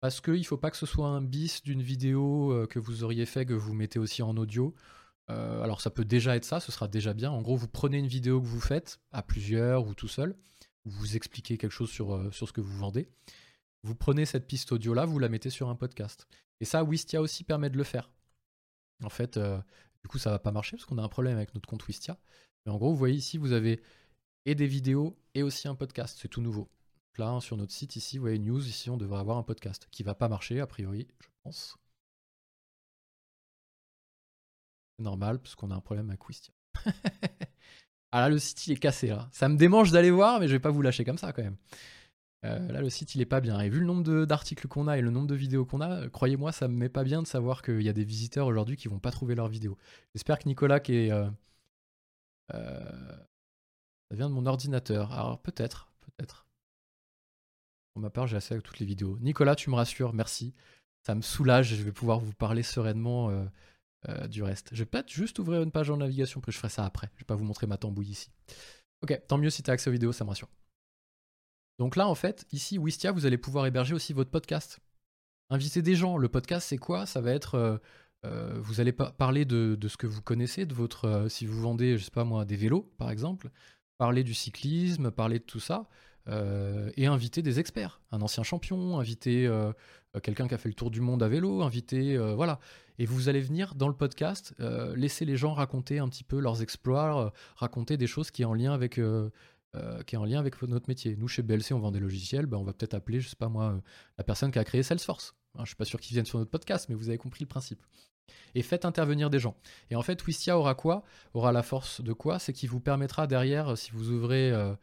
Parce qu'il ne faut pas que ce soit un bis d'une vidéo euh, que vous auriez fait, que vous mettez aussi en audio. Euh, alors ça peut déjà être ça, ce sera déjà bien. En gros, vous prenez une vidéo que vous faites, à plusieurs ou tout seul, vous expliquez quelque chose sur, sur ce que vous vendez. Vous prenez cette piste audio-là, vous la mettez sur un podcast. Et ça, Wistia aussi permet de le faire. En fait, du coup, ça va pas marcher parce qu'on a un problème avec notre compte Wistia. Mais en gros, vous voyez ici, vous avez et des vidéos et aussi un podcast. C'est tout nouveau. là, sur notre site, ici, vous voyez news, ici, on devrait avoir un podcast qui va pas marcher, a priori, je pense. C'est normal, parce qu'on a un problème avec Wistia. ah là, le site, il est cassé, là. Ça me démange d'aller voir, mais je vais pas vous lâcher comme ça, quand même. Euh, là, le site, il est pas bien. Et vu le nombre d'articles qu'on a et le nombre de vidéos qu'on a, euh, croyez-moi, ça me met pas bien de savoir qu'il y a des visiteurs aujourd'hui qui vont pas trouver leurs vidéos. J'espère que Nicolas, qui est euh, ça vient de mon ordinateur. Alors peut-être, peut-être. Pour ma part, j'ai assez avec toutes les vidéos. Nicolas, tu me rassures, merci. Ça me soulage je vais pouvoir vous parler sereinement euh, euh, du reste. Je vais peut-être juste ouvrir une page en navigation, puis je ferai ça après. Je vais pas vous montrer ma tambouille ici. Ok, tant mieux si tu as accès aux vidéos, ça me rassure. Donc là, en fait, ici, Wistia, vous allez pouvoir héberger aussi votre podcast. Inviter des gens. Le podcast, c'est quoi? Ça va être. Euh, vous allez parler de, de, ce que vous connaissez, de votre. si vous vendez, je sais pas moi, des vélos, par exemple parler du cyclisme, parler de tout ça, euh, et inviter des experts, un ancien champion, inviter euh, quelqu'un qui a fait le tour du monde à vélo, inviter, euh, voilà. Et vous allez venir dans le podcast, laisser les gens raconter un petit peu leurs exploits, raconter des choses qui est en lien avec, notre métier. Nous, chez BLC, on vend des logiciels, ben, on va peut-être appeler, je sais pas moi, la personne qui a créé Salesforce. Hein, je suis pas sûr qu'ils viennent sur notre podcast, mais vous avez compris le principe et faites intervenir des gens. Et en fait, Wistia aura quoi? Aura la force de quoi? C'est qu'il vous permettra derrière, si vous ouvrez, euh,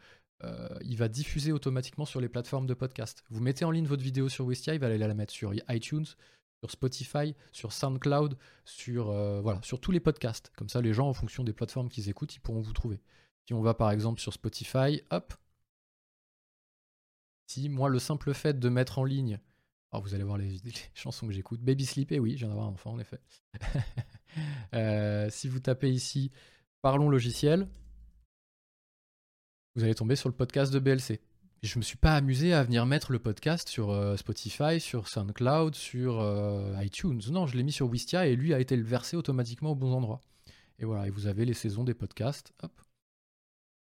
euh, il va diffuser automatiquement sur les plateformes de podcast. Vous mettez en ligne votre vidéo sur Wistia, il va aller la mettre sur iTunes, sur Spotify, sur SoundCloud, sur, euh, voilà, sur tous les podcasts. Comme ça, les gens, en fonction des plateformes qu'ils écoutent, ils pourront vous trouver. Si on va par exemple sur Spotify, hop. Si moi, le simple fait de mettre en ligne, alors vous allez voir les, chansons que j'écoute. Baby Sleep, et oui, j'ai un enfant en effet. Euh, si vous tapez ici Parlons logiciel, vous allez tomber sur le podcast de BLC. Et je me suis pas amusé à venir mettre le podcast sur euh, Spotify, sur SoundCloud, sur euh, iTunes. Non, je l'ai mis sur Wistia et lui a été versé automatiquement au bon endroit. Et voilà, et vous avez les saisons des podcasts.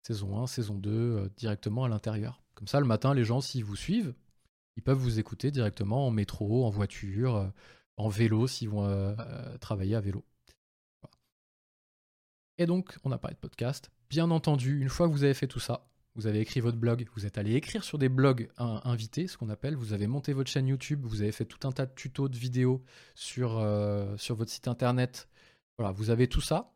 Saison 1, saison 2, euh, directement à l'intérieur. Comme ça, le matin, les gens, s'ils vous suivent, peuvent vous écouter directement en métro, en voiture, en vélo, s'ils vont travailler à vélo. Et donc, on a parlé de podcast. Bien entendu, une fois que vous avez fait tout ça, vous avez écrit votre blog, vous êtes allé écrire sur des blogs invités, ce qu'on appelle, vous avez monté votre chaîne YouTube, vous avez fait tout un tas de tutos, de vidéos sur, euh, sur votre site internet. Voilà, vous avez tout ça.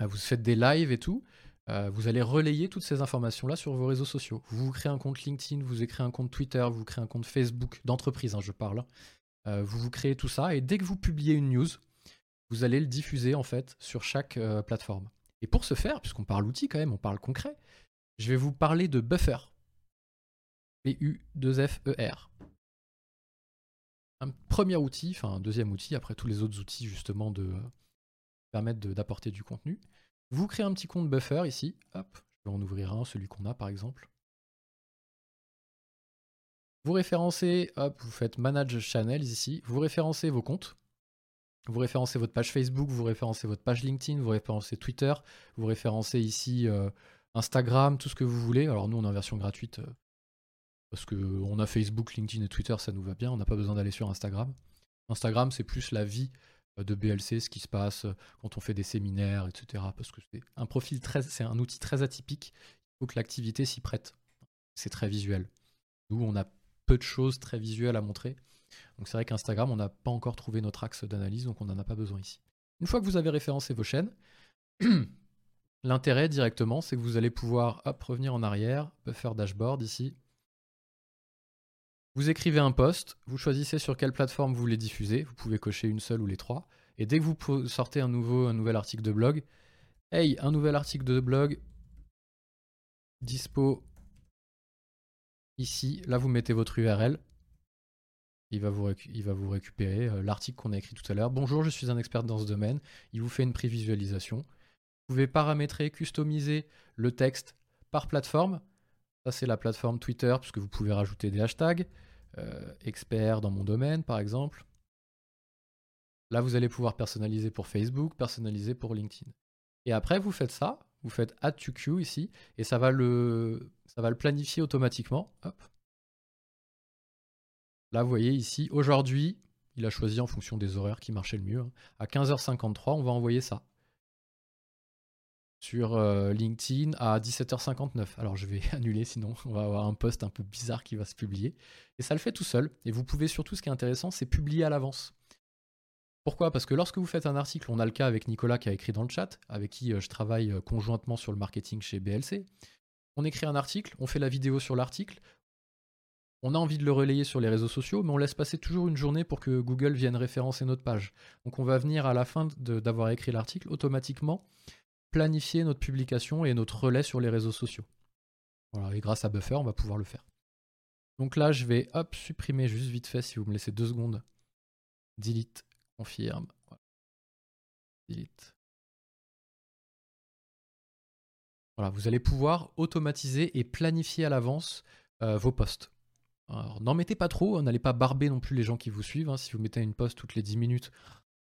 Euh, vous faites des lives et tout. Euh, vous allez relayer toutes ces informations-là sur vos réseaux sociaux. Vous vous créez un compte LinkedIn, vous créez un compte Twitter, vous créez un compte Facebook, d'entreprise, hein, je parle. vous vous créez tout ça et dès que vous publiez une news, vous allez le diffuser en fait sur chaque plateforme. Et pour ce faire, puisqu'on parle outil quand même, on parle concret, je vais vous parler de Buffer. B-U-2-F-E-R. Un premier outil, enfin un deuxième outil, après tous les autres outils justement de euh, permettre d'apporter du contenu. Vous créez un petit compte Buffer ici. Hop, je vais en ouvrir un, celui qu'on a par exemple. Vous référencez, hop, vous faites Manage Channels ici. Vous référencez vos comptes. Vous référencez votre page Facebook, vous référencez votre page LinkedIn, vous référencez Twitter, vous référencez ici euh, Instagram, tout ce que vous voulez. Alors nous, on est en version gratuite euh, parce qu'on a Facebook, LinkedIn et Twitter, ça nous va bien. On n'a pas besoin d'aller sur Instagram. Instagram, c'est plus la vie de BLC, ce qui se passe euh, quand on fait des séminaires, etc. Parce que c'est un profil très, c'est un outil très atypique. Il faut que l'activité s'y prête. C'est très visuel. Nous, on a peu de choses très visuelles à montrer. Donc c'est vrai qu'Instagram, on n'a pas encore trouvé notre axe d'analyse, donc on n'en a pas besoin ici. Une fois que vous avez référencé vos chaînes, L'intérêt directement, c'est que vous allez pouvoir revenir en arrière, buffer dashboard ici. Vous écrivez un post, vous choisissez sur quelle plateforme vous voulez diffuser, vous pouvez cocher une seule ou les trois, et dès que vous sortez un, nouveau, nouvel article de blog, hey, un nouvel article de blog, dispo ici, là vous mettez votre URL, il va vous, il va vous récupérer euh, l'article qu'on a écrit tout à l'heure. Bonjour, je suis un expert dans ce domaine, il vous fait une prévisualisation. Vous pouvez paramétrer, customiser le texte par plateforme. Ça, c'est la plateforme Twitter, puisque vous pouvez rajouter des hashtags. Euh, expert dans mon domaine, par exemple. Là, vous allez pouvoir personnaliser pour Facebook, personnaliser pour LinkedIn. Et après, vous faites ça, vous faites Add to Queue ici, et ça va le, planifier automatiquement. Hop. Là, vous voyez ici, aujourd'hui, il a choisi en fonction des horaires qui marchaient le mieux. Hein. À 15h53, on va envoyer ça sur euh, LinkedIn à 17h59. Alors je vais annuler sinon on va avoir un post un peu bizarre qui va se publier. Et ça le fait tout seul. Et vous pouvez surtout, ce qui est intéressant, c'est publier à l'avance. Pourquoi? Parce que lorsque vous faites un article, on a le cas avec Nicolas qui a écrit dans le chat, avec qui euh, je travaille euh, conjointement sur le marketing chez BLC. On écrit un article, on fait la vidéo sur l'article, on a envie de le relayer sur les réseaux sociaux, mais on laisse passer toujours une journée pour que Google vienne référencer notre page. Donc on va venir à la fin d'avoir écrit l'article automatiquement planifier notre publication et notre relais sur les réseaux sociaux. Voilà, et grâce à Buffer, on va pouvoir le faire. Donc là, je vais supprimer juste vite fait, si vous me laissez deux secondes. Delete, confirme. Delete. Voilà, vous allez pouvoir automatiser et planifier à l'avance euh, vos posts. Alors, n'en mettez pas trop, hein, n'allez pas barber non plus les gens qui vous suivent. Hein. Si vous mettez une post toutes les 10 minutes,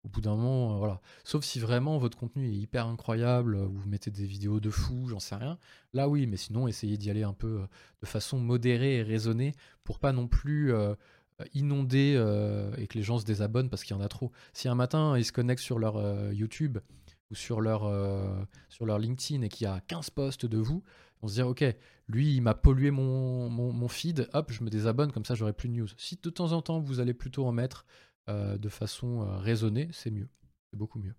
au bout d'un moment, euh, voilà. Sauf si vraiment votre contenu est hyper incroyable, euh, vous mettez des vidéos de fou, j'en sais rien. Là, oui, mais sinon, essayez d'y aller un peu euh, de façon modérée et raisonnée pour pas non plus inonder et que les gens se désabonnent parce qu'il y en a trop. Si un matin, ils se connectent sur leur YouTube ou sur leur, sur leur LinkedIn et qu'il y a 15 posts de vous, on se dit, ok, lui, il m'a pollué mon, mon, mon, feed, hop, je me désabonne, comme ça, j'aurai plus de news. Si de temps en temps, vous allez plutôt en mettre euh, de façon euh, raisonnée, c'est mieux. C'est beaucoup mieux.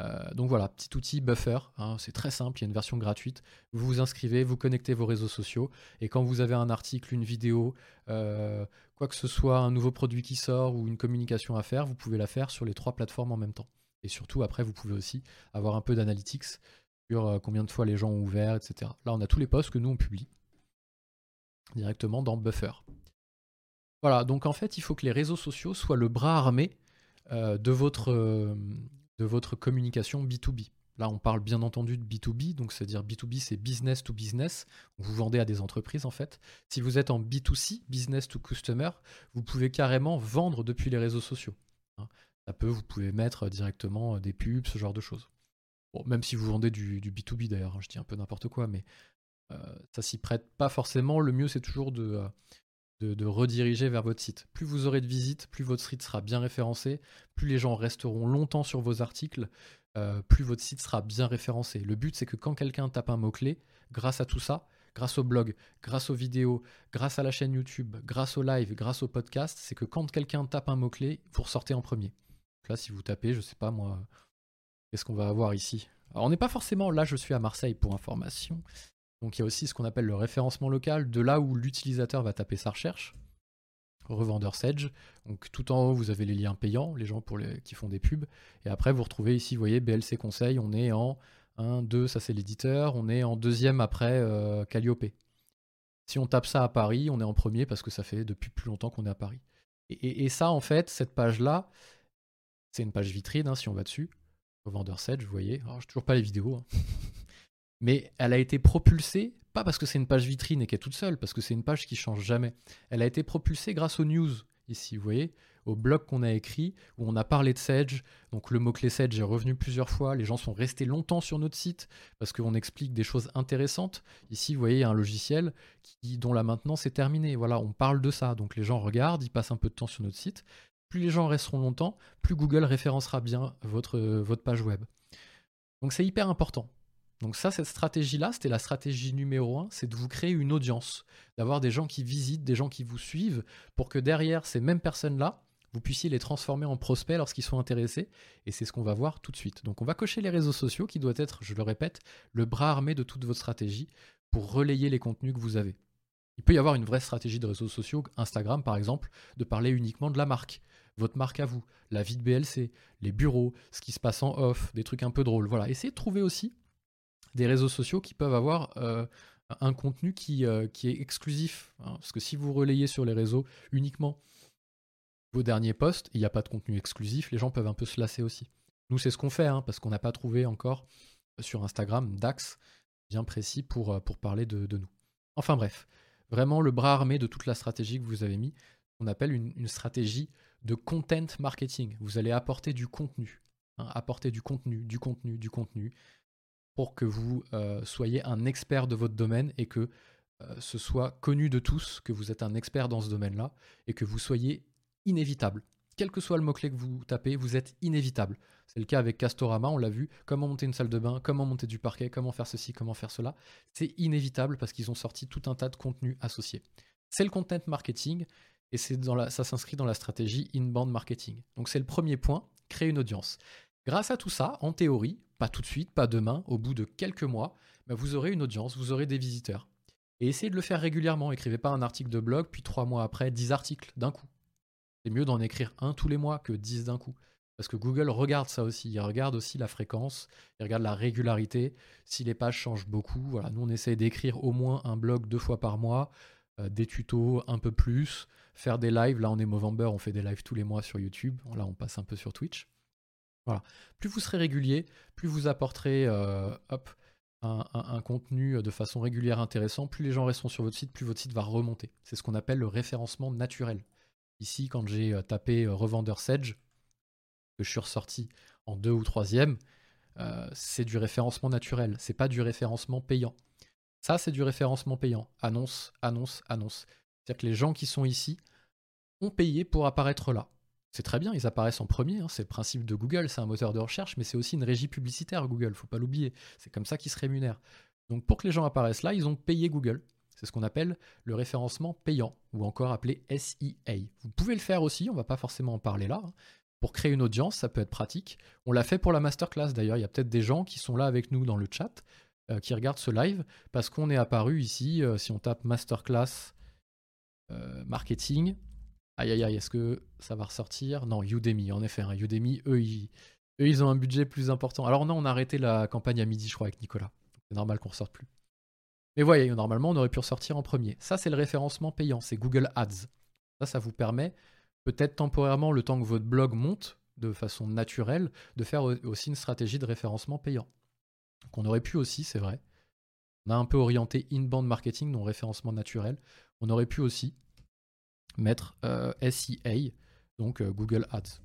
Euh, donc voilà, petit outil Buffer, hein, c'est très simple, il y a une version gratuite. Vous vous inscrivez, vous connectez vos réseaux sociaux, et quand vous avez un article, une vidéo, euh, quoi que ce soit, un nouveau produit qui sort ou une communication à faire, vous pouvez la faire sur les trois plateformes en même temps. Et surtout, après, vous pouvez aussi avoir un peu d'analytics sur euh, combien de fois les gens ont ouvert, etc. Là, on a tous les posts que nous, on publie directement dans Buffer. Voilà, donc en fait, il faut que les réseaux sociaux soient le bras armé de votre de votre communication B2B. Là, on parle bien entendu de B2B, donc c'est-à-dire B2B, c'est business to business. Vous vendez à des entreprises en fait. Si vous êtes en B2C, business to customer, vous pouvez carrément vendre depuis les réseaux sociaux. Hein. Ça peut, vous pouvez mettre directement des pubs, ce genre de choses. Même si vous vendez du, B2B d'ailleurs, hein, je dis un peu n'importe quoi, mais euh, ça s'y prête pas forcément. Le mieux, c'est toujours de, de, rediriger vers votre site. Plus vous aurez de visites, plus votre site sera bien référencé, plus les gens resteront longtemps sur vos articles, euh, plus votre site sera bien référencé. Le but, c'est que quand quelqu'un tape un mot-clé, grâce à tout ça, grâce au blog, grâce aux vidéos, grâce à la chaîne YouTube, grâce au live, grâce au podcast, c'est que quand quelqu'un tape un mot-clé, vous ressortez en premier. là, si vous tapez, je sais pas moi, qu'est-ce qu'on va avoir ici? On n'est pas forcément là, je suis à Marseille pour information. Donc il y a aussi ce qu'on appelle le référencement local, de là où l'utilisateur va taper sa recherche. Revendeur Sedge. Donc tout en haut, vous avez les liens payants, les gens qui font des pubs. Et après, vous retrouvez ici, vous voyez, BLC Conseil, on est en 1, 2, ça c'est l'éditeur, on est en deuxième après euh, Calliope. Si on tape ça à Paris, on est en premier parce que ça fait depuis plus longtemps qu'on est à Paris. Et, ça, en fait, cette page-là, c'est une page vitrine, hein, si on va dessus. Revendeur Sedge, vous voyez. Alors, je toujours pas les vidéos. Hein. Mais elle a été propulsée, pas parce que c'est une page vitrine et qu'elle est toute seule, parce que c'est une page qui change jamais. Elle a été propulsée grâce aux news, ici, vous voyez, au blog qu'on a écrit, où on a parlé de Sedge. Donc le mot-clé Sedge est revenu plusieurs fois. Les gens sont restés longtemps sur notre site parce qu'on explique des choses intéressantes. Ici, vous voyez, un logiciel dont la maintenance est terminée. Voilà, on parle de ça. Donc les gens regardent, ils passent un peu de temps sur notre site. Plus les gens resteront longtemps, plus Google référencera bien votre, votre page web. Donc c'est hyper important. Donc ça, cette stratégie-là, c'était la stratégie numéro un, c'est de vous créer une audience, d'avoir des gens qui visitent, des gens qui vous suivent, pour que derrière ces mêmes personnes-là, vous puissiez les transformer en prospects lorsqu'ils sont intéressés. Et c'est ce qu'on va voir tout de suite. Donc on va cocher les réseaux sociaux qui doit être, je le répète, le bras armé de toute votre stratégie pour relayer les contenus que vous avez. Il peut y avoir une vraie stratégie de réseaux sociaux, Instagram par exemple, de parler uniquement de la marque, votre marque à vous, la vie de BLC, les bureaux, ce qui se passe en off, des trucs un peu drôles. Voilà, essayez de trouver aussi des réseaux sociaux qui peuvent avoir euh, un contenu qui, euh, est exclusif. Hein. parce que si vous relayez sur les réseaux uniquement vos derniers posts, il n'y a pas de contenu exclusif, les gens peuvent un peu se lasser aussi. Nous, c'est ce qu'on fait, hein, parce qu'on n'a pas trouvé encore sur Instagram d'axe bien précis pour, euh, parler de, nous. Enfin bref, vraiment le bras armé de toute la stratégie que vous avez mis, on appelle une, stratégie de content marketing. Vous allez apporter du contenu, hein, apporter du contenu, du contenu, du contenu, pour que vous euh, soyez un expert de votre domaine et que euh, ce soit connu de tous que vous êtes un expert dans ce domaine-là et que vous soyez inévitable. Quel que soit le mot-clé que vous tapez, vous êtes inévitable. C'est le cas avec Castorama, on l'a vu, comment monter une salle de bain, comment monter du parquet, comment faire ceci, comment faire cela. C'est inévitable parce qu'ils ont sorti tout un tas de contenus associés. C'est le content marketing et ça s'inscrit dans la stratégie inbound marketing. Donc c'est le premier point, créer une audience. Grâce à tout ça, en théorie, pas tout de suite, pas demain, au bout de quelques mois, bah, vous aurez une audience, vous aurez des visiteurs. Et essayez de le faire régulièrement. Écrivez pas un article de blog, puis trois mois après, dix articles d'un coup. C'est mieux d'en écrire un tous les mois que dix d'un coup. Parce que Google regarde ça aussi. Il regarde aussi la fréquence, il regarde la régularité. Si les pages changent beaucoup, voilà, nous on essaye d'écrire au moins un blog deux fois par mois, euh, des tutos un peu plus, faire des lives. Là on est Movember, on fait des lives tous les mois sur YouTube. Là on passe un peu sur Twitch. Plus vous serez régulier, plus vous apporterez euh, un, contenu de façon régulière intéressant, plus les gens resteront sur votre site, plus votre site va remonter. C'est ce qu'on appelle le référencement naturel. Ici, quand j'ai euh, tapé euh, revendeur Sedge, que je suis ressorti en deux ou troisième, c'est du référencement naturel, c'est pas du référencement payant. Ça, c'est du référencement payant. Annonce, annonce, annonce. C'est-à-dire que les gens qui sont ici ont payé pour apparaître là. C'est très bien, ils apparaissent en premier, hein, c'est le principe de Google, c'est un moteur de recherche, mais c'est aussi une régie publicitaire Google, faut pas l'oublier. C'est comme ça qu'ils se rémunèrent. Donc pour que les gens apparaissent là, ils ont payé Google. C'est ce qu'on appelle le référencement payant, ou encore appelé SEA. Vous pouvez le faire aussi, on va pas forcément en parler là, hein, pour créer une audience, ça peut être pratique. On l'a fait pour la masterclass d'ailleurs. Il y a peut-être des gens qui sont là avec nous dans le chat, euh, qui regardent ce live, parce qu'on est apparu ici, euh, si on tape masterclass euh, marketing. Aïe aïe aïe, est-ce que ça va ressortir? Non, Udemy, en effet. Hein, Udemy, eux ils, eux, ils ont un budget plus important. Alors non, on a arrêté la campagne à midi, je crois, avec Nicolas. C'est normal qu'on ne ressorte plus. Mais voyez, normalement, on aurait pu ressortir en premier. Ça, c'est le référencement payant, c'est Google Ads. Ça, ça vous permet peut-être temporairement, le temps que votre blog monte de façon naturelle, de faire aussi une stratégie de référencement payant. Qu'on aurait pu aussi, c'est vrai. On a un peu orienté inbound marketing, non référencement naturel. On aurait pu aussi mettre euh, SEA, donc euh, Google Ads.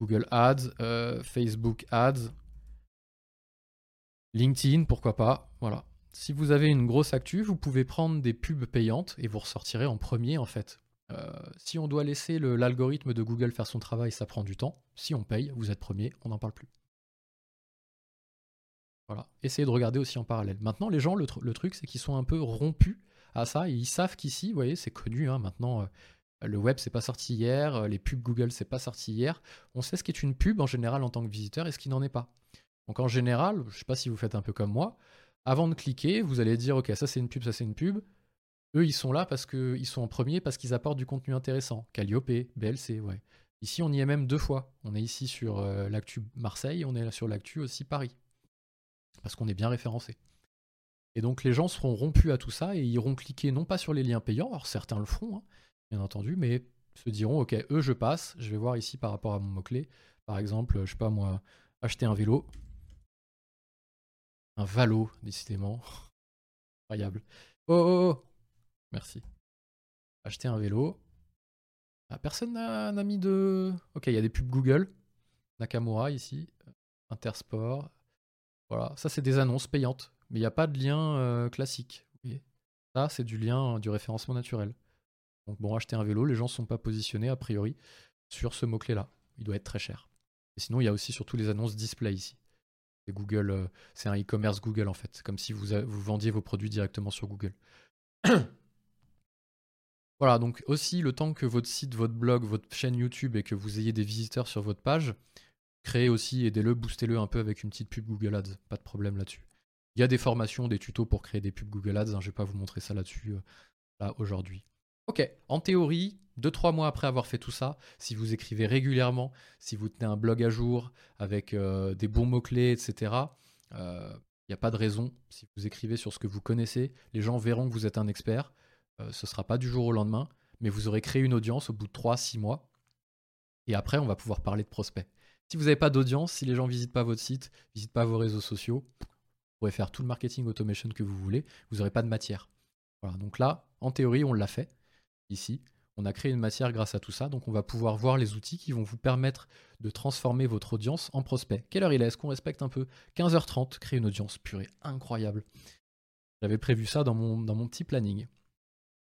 Google Ads, euh, Facebook Ads, LinkedIn, pourquoi pas. Voilà. Si vous avez une grosse actu, vous pouvez prendre des pubs payantes et vous ressortirez en premier en fait. Si on doit laisser l'algorithme de Google faire son travail, ça prend du temps. Si on paye, vous êtes premier, on n'en parle plus. Voilà. Essayez de regarder aussi en parallèle. Maintenant, les gens, le, truc, c'est qu'ils sont un peu rompus à ça et ils savent qu'ici, vous voyez, c'est connu. Hein, maintenant, euh, le web, c'est pas sorti hier. Euh, les pubs Google, c'est pas sorti hier. On sait ce qu'est une pub en général en tant que visiteur et ce qui n'en est pas. Donc en général, je sais pas si vous faites un peu comme moi. Avant de cliquer, vous allez dire, ok, ça c'est une pub, ça c'est une pub. Eux, ils sont là parce qu'ils sont en premier, parce qu'ils apportent du contenu intéressant. Calliope, BLC, ouais. Ici, on y est même deux fois. On est ici sur euh, l'actu Marseille, on est sur l'actu aussi Paris. Parce qu'on est bien référencé. Et donc, les gens seront rompus à tout ça et iront cliquer non pas sur les liens payants, alors certains le feront, hein, bien entendu, mais se diront, ok, eux, je passe, je vais voir ici par rapport à mon mot-clé. Par exemple, je sais pas moi, acheter un vélo. Un valo, décidément. Incroyable. Oh, oh, oh Merci. Acheter un vélo. Ah, personne n'a mis de. Ok, il y a des pubs Google. Nakamura ici. Intersport. Voilà, ça c'est des annonces payantes. Mais il n'y a pas de lien euh, classique. Ça, c'est du lien du référencement naturel. Donc bon, acheter un vélo, les gens ne sont pas positionnés a priori sur ce mot-clé-là. Il doit être très cher. Sinon, il y a aussi surtout les annonces display ici. C'est Google, euh, c'est un e-commerce Google en fait, comme si vous vendiez vos produits directement sur Google. Voilà, donc aussi le temps que votre site, votre blog, votre chaîne YouTube et que vous ayez des visiteurs sur votre page, créez aussi, aidez-le, boostez-le un peu avec une petite pub Google Ads, pas de problème là-dessus. Il y a des formations, des tutos pour créer des pubs Google Ads, hein, je vais pas vous montrer ça là-dessus euh, là aujourd'hui. Ok, en théorie, 2-3 mois après avoir fait tout ça, si vous écrivez régulièrement, si vous tenez un blog à jour avec euh, des bons mots-clés, etc., il n'y a pas de raison, si vous écrivez sur ce que vous connaissez, les gens verront que vous êtes un expert, euh, ce ne sera pas du jour au lendemain, mais vous aurez créé une audience au bout de 3-6 mois. Et après, on va pouvoir parler de prospects. Si vous n'avez pas d'audience, si les gens ne visitent pas votre site, ne visitent pas vos réseaux sociaux, vous pourrez faire tout le marketing automation que vous voulez, vous n'aurez pas de matière. Voilà, donc là, en théorie, on l'a fait ici. On a créé une matière grâce à tout ça, donc on va pouvoir voir les outils qui vont vous permettre de transformer votre audience en prospect. Quelle heure il est? Est-ce qu'on respecte un peu? 15h30, créer une audience purée, incroyable. J'avais prévu ça dans mon, dans mon petit planning.